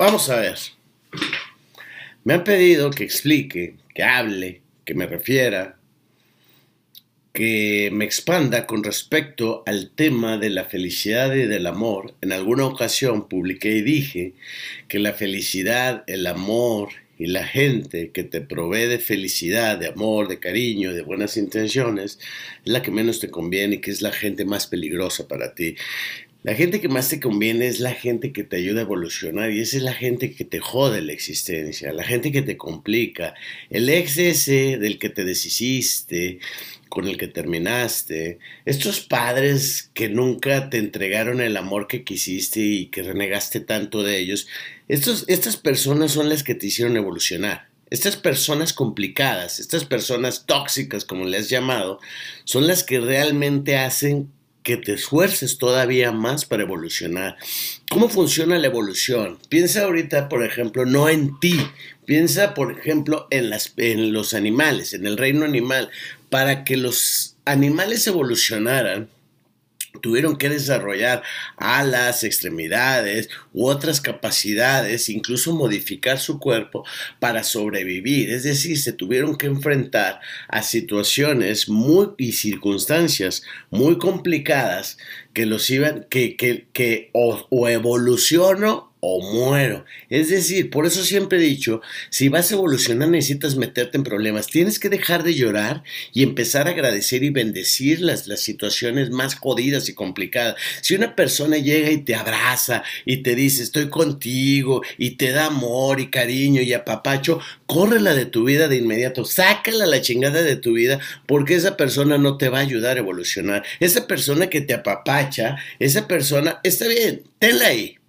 vamos a ver. Me han pedido que explique, que hable, que me refiera, que me expanda con respecto al tema de la felicidad y del amor. En alguna ocasión publiqué y dije que la felicidad, el amor y la gente que te provee de felicidad, de amor, de cariño, de buenas intenciones, es la que menos te conviene y que es la gente más peligrosa para ti. La gente que más te conviene es la gente que te ayuda a evolucionar y esa es la gente que te jode la existencia, la gente que te complica. El ex ese del que te deshiciste, con el que terminaste, estos padres que nunca te entregaron el amor que quisiste y que renegaste tanto de ellos, estos, estas personas son las que te hicieron evolucionar. Estas personas complicadas, estas personas tóxicas, como le has llamado, son las que realmente hacen que te esfuerces todavía más para evolucionar. ¿Cómo funciona la evolución? Piensa ahorita, por ejemplo, no en ti, piensa, por ejemplo, en, las, en los animales, en el reino animal. Para que los animales evolucionaran, tuvieron que desarrollar alas, extremidades u otras capacidades, incluso modificar su cuerpo para sobrevivir. Es decir, se tuvieron que enfrentar a situaciones muy y circunstancias muy complicadas que los iban, que, que, que o, o o muero. Es decir, por eso siempre he dicho, si vas a evolucionar necesitas meterte en problemas. Tienes que dejar de llorar y empezar a agradecer y bendecir las, las situaciones más jodidas y complicadas. Si una persona llega y te abraza y te dice estoy contigo y te da amor y cariño y apapacho, córrela de tu vida de inmediato, sácala la chingada de tu vida porque esa persona no te va a ayudar a evolucionar. Esa persona que te apapacha, esa persona, está bien, tenla ahí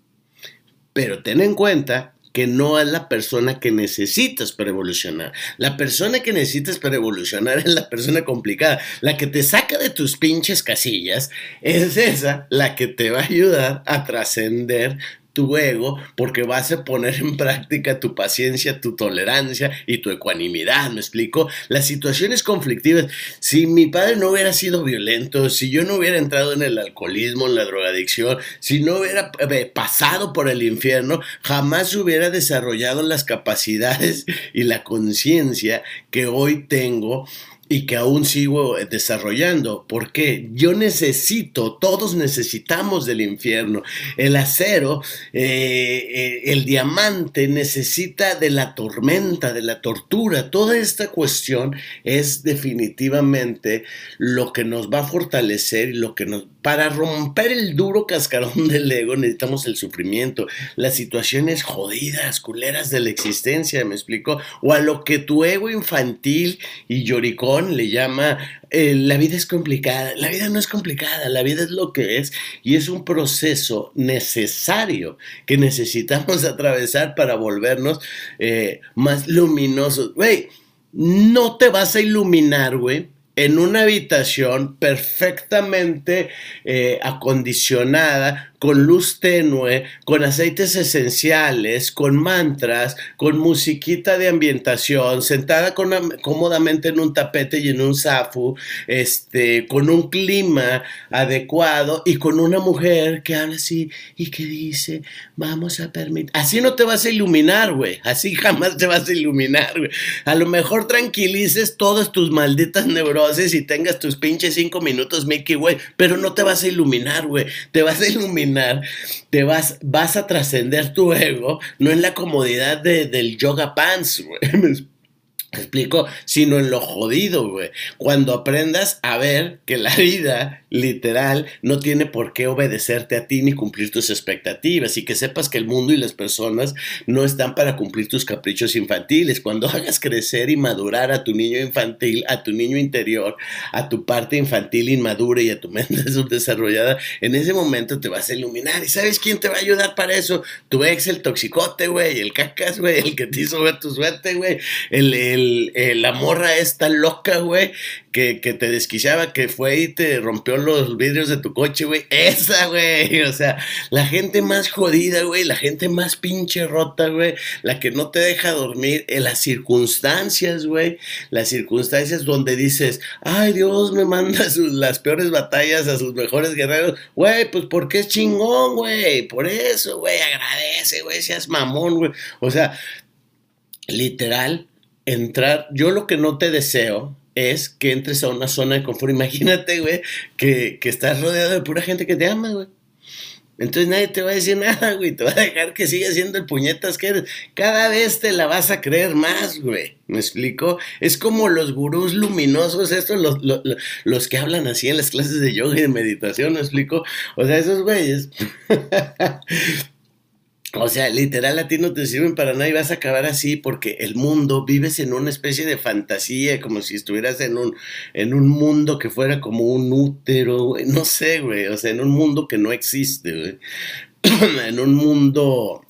pero ten en cuenta que no es la persona que necesitas para evolucionar. La persona que necesitas para evolucionar es la persona complicada. La que te saca de tus pinches casillas es esa la que te va a ayudar a trascender tu ego porque vas a poner en práctica tu paciencia, tu tolerancia y tu ecuanimidad, ¿me explico? Las situaciones conflictivas, si mi padre no hubiera sido violento, si yo no hubiera entrado en el alcoholismo, en la drogadicción, si no hubiera eh, pasado por el infierno, jamás hubiera desarrollado las capacidades y la conciencia que hoy tengo y que aún sigo eh, desarrollando. porque Yo necesito, todos necesitamos del infierno. El acero, eh, eh, el diamante necesita de la tormenta, de la tortura. Toda esta cuestión es definitivamente lo que nos va a fortalecer y lo que nos... Para romper el duro cascarón del ego necesitamos el sufrimiento, las situaciones jodidas, culeras de la existencia, me explico, o a lo que tu ego infantil y lloricón le llama eh, la vida es complicada. La vida no es complicada, la vida es lo que es y es un proceso necesario que necesitamos atravesar para volvernos eh, más luminosos. Güey, no te vas a iluminar, güey en una habitación perfectamente eh, acondicionada con luz tenue, con aceites esenciales, con mantras, con musiquita de ambientación, sentada cómodamente en un tapete y en un zafu, este, con un clima adecuado y con una mujer que habla así y que dice, vamos a permitir. Así no te vas a iluminar, güey. Así jamás te vas a iluminar, güey. A lo mejor tranquilices todas tus malditas neurosis y tengas tus pinches cinco minutos, Mickey, güey, pero no te vas a iluminar, güey. Te vas a iluminar te vas, vas a trascender tu ego, no en la comodidad de, del yoga pants, güey. explico? Sino en lo jodido, güey. Cuando aprendas a ver que la vida, literal, no tiene por qué obedecerte a ti ni cumplir tus expectativas y que sepas que el mundo y las personas no están para cumplir tus caprichos infantiles. Cuando hagas crecer y madurar a tu niño infantil, a tu niño interior, a tu parte infantil inmadura y a tu mente subdesarrollada, en ese momento te vas a iluminar. ¿Y sabes quién te va a ayudar para eso? Tu ex, el toxicote, güey, el cacas, güey, el que te hizo ver tu suerte, güey, el el, la morra esta loca, güey, que, te desquiciaba, que fue y te rompió los vidrios de tu coche, güey. Esa, güey. O sea, la gente más jodida, güey, la gente más pinche rota, güey, la que no te deja dormir en las circunstancias, güey, las circunstancias donde dices, ay Dios me manda las peores batallas a sus mejores guerreros, güey, pues porque es chingón, güey, por eso, güey, agradece, güey, seas mamón, güey. O sea, literal, entrar, yo lo que no te deseo es que entres a una zona de confort. Imagínate, güey, que, que estás rodeado de pura gente que te ama, güey. Entonces nadie te va a decir nada, güey. Te va a dejar que sigas siendo el puñetas que eres. Cada vez te la vas a creer más, güey. ¿Me explico? Es como los gurús luminosos, estos, los, los, los, que hablan así en las clases de yoga y de meditación, ¿me explico? O sea, esos güeyes O sea, literal a ti no te sirven para nada y vas a acabar así porque el mundo vives en una especie de fantasía, como si estuvieras en un, en un mundo que fuera como un útero, güey. No sé, güey. O sea, en un mundo que no existe, güey. en un mundo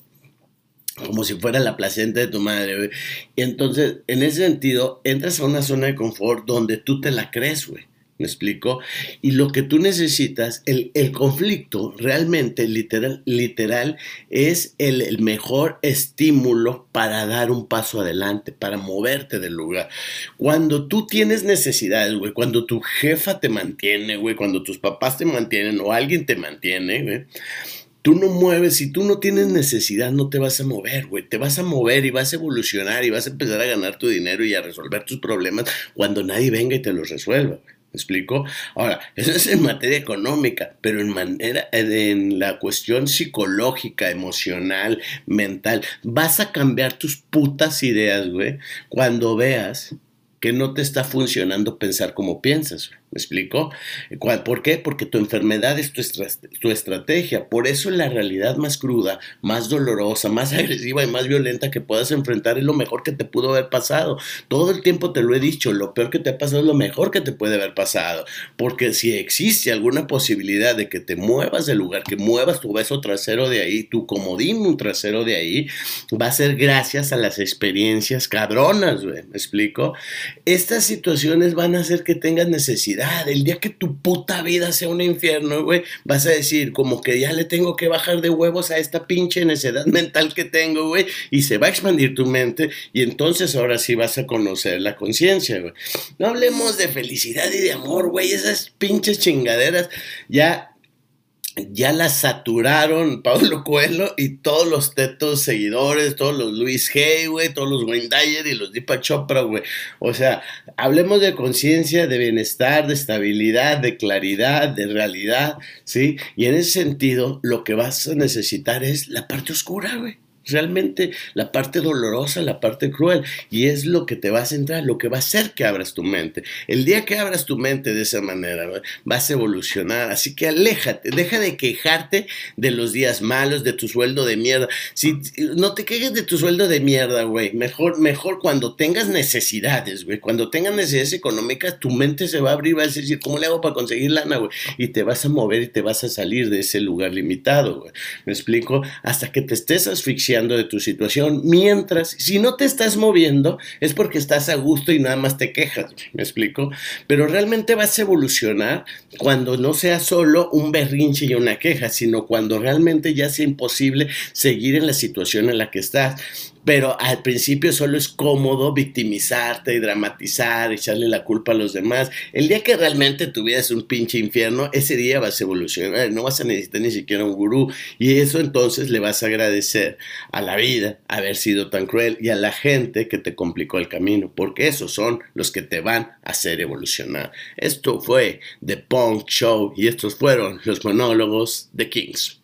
como si fuera la placenta de tu madre, güey. Y entonces, en ese sentido, entras a una zona de confort donde tú te la crees, güey. ¿Me explico? Y lo que tú necesitas, el, conflicto realmente literal, literal es el, mejor estímulo para dar un paso adelante, para moverte del lugar. Cuando tú tienes necesidades, güey, cuando tu jefa te mantiene, güey, cuando tus papás te mantienen o alguien te mantiene, güey, Tú no mueves, si tú no tienes necesidad, no te vas a mover, güey. Te vas a mover y vas a evolucionar y vas a empezar a ganar tu dinero y a resolver tus problemas cuando nadie venga y te los resuelva. ¿Me explico? Ahora, eso es en materia económica, pero en manera, en la cuestión psicológica, emocional, mental, vas a cambiar tus putas ideas, güey, cuando veas que no te está funcionando pensar como piensas, güey. ¿Me explico? ¿Por qué? Porque tu enfermedad es tu, estrategia. Por eso la realidad más cruda, más dolorosa, más agresiva y más violenta que puedas enfrentar es lo mejor que te pudo haber pasado. Todo el tiempo te lo he dicho, lo peor que te ha pasado es lo mejor que te puede haber pasado. Porque si existe alguna posibilidad de que te muevas del lugar, que muevas tu beso trasero de ahí, tu comodín trasero de ahí, va a ser gracias a las experiencias cabronas, ¿Me explico? Estas situaciones van a hacer que tengas necesidad el día que tu puta vida sea un infierno, güey, vas a decir como que ya le tengo que bajar de huevos a esta pinche necedad mental que tengo, güey, y se va a expandir tu mente y entonces ahora sí vas a conocer la conciencia, güey. No hablemos de felicidad y de amor, güey, esas pinches chingaderas ya ya la saturaron Pablo Coelho y todos los tetos seguidores, todos los Luis Hay, güey, todos los Wayne Dyer y los Deepak Chopra, güey. O sea, hablemos de conciencia, de bienestar, de estabilidad, de claridad, de realidad, ¿sí? Y en ese sentido, lo que vas a necesitar es la parte oscura, güey realmente la parte dolorosa, la parte cruel. Y es lo que te va a centrar, lo que va a hacer que abras tu mente. El día que abras tu mente de esa manera, vas a evolucionar. Así que aléjate, deja de quejarte de los días malos, de tu sueldo de mierda. Si no te quejes de tu sueldo de mierda, güey. Mejor, mejor cuando tengas necesidades, güey. Cuando tengas necesidades económicas, tu mente se va a abrir, vas a decir, ¿cómo le hago para conseguir lana, güey? Y te vas a mover y te vas a salir de ese lugar limitado, güey. ¿Me explico? Hasta que te estés asfixiando de tu situación, mientras, si no te estás moviendo, es porque estás a gusto y nada más te quejas, ¿me explico? Pero realmente vas a evolucionar cuando no sea solo un berrinche y una queja, sino cuando realmente ya sea imposible seguir en la situación en la que estás pero al principio solo es cómodo victimizarte y dramatizar, echarle la culpa a los demás. El día que realmente tu vida es un pinche infierno, ese día vas a evolucionar, no vas a necesitar ni siquiera un gurú y eso entonces le vas a agradecer a la vida haber sido tan cruel y a la gente que te complicó el camino, porque esos son los que te van a hacer evolucionar. Esto fue The Punk Show y estos fueron los monólogos de Kings.